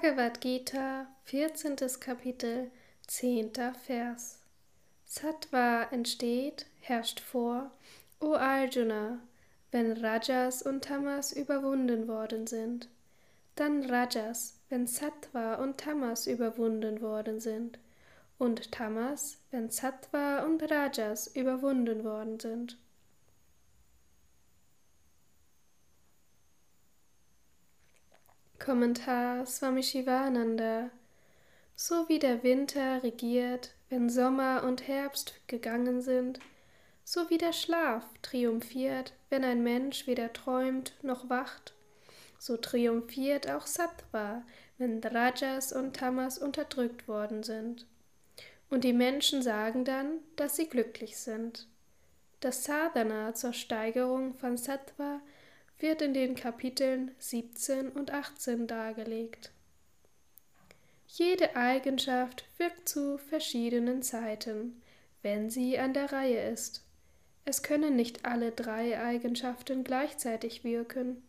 Bhagavad Gita, 14. Kapitel, 10. Vers. Sattva entsteht, herrscht vor, O Arjuna, wenn Rajas und Tamas überwunden worden sind. Dann Rajas, wenn Sattva und Tamas überwunden worden sind. Und Tamas, wenn Sattva und Rajas überwunden worden sind. Kommentar Swami Shivananda So wie der Winter regiert, wenn Sommer und Herbst gegangen sind, so wie der Schlaf triumphiert, wenn ein Mensch weder träumt noch wacht, so triumphiert auch Sattva, wenn Rajas und Tamas unterdrückt worden sind. Und die Menschen sagen dann, dass sie glücklich sind. Das Sadhana zur Steigerung von Sattva wird in den Kapiteln 17 und 18 dargelegt. Jede Eigenschaft wirkt zu verschiedenen Zeiten, wenn sie an der Reihe ist. Es können nicht alle drei Eigenschaften gleichzeitig wirken.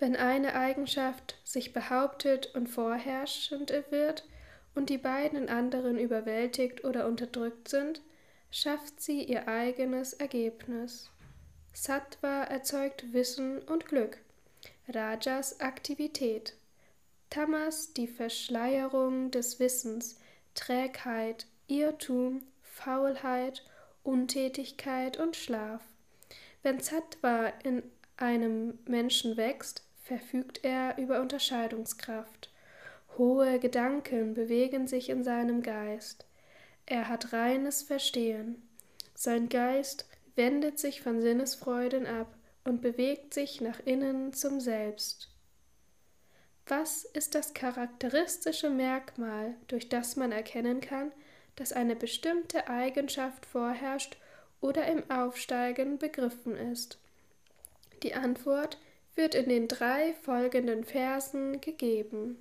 Wenn eine Eigenschaft sich behauptet und vorherrschend wird und die beiden anderen überwältigt oder unterdrückt sind, schafft sie ihr eigenes Ergebnis. Sattva erzeugt Wissen und Glück, Rajas Aktivität, Tamas die Verschleierung des Wissens, Trägheit, Irrtum, Faulheit, Untätigkeit und Schlaf. Wenn Sattva in einem Menschen wächst, verfügt er über Unterscheidungskraft. Hohe Gedanken bewegen sich in seinem Geist. Er hat reines Verstehen. Sein Geist wendet sich von Sinnesfreuden ab und bewegt sich nach innen zum Selbst. Was ist das charakteristische Merkmal, durch das man erkennen kann, dass eine bestimmte Eigenschaft vorherrscht oder im Aufsteigen begriffen ist? Die Antwort wird in den drei folgenden Versen gegeben.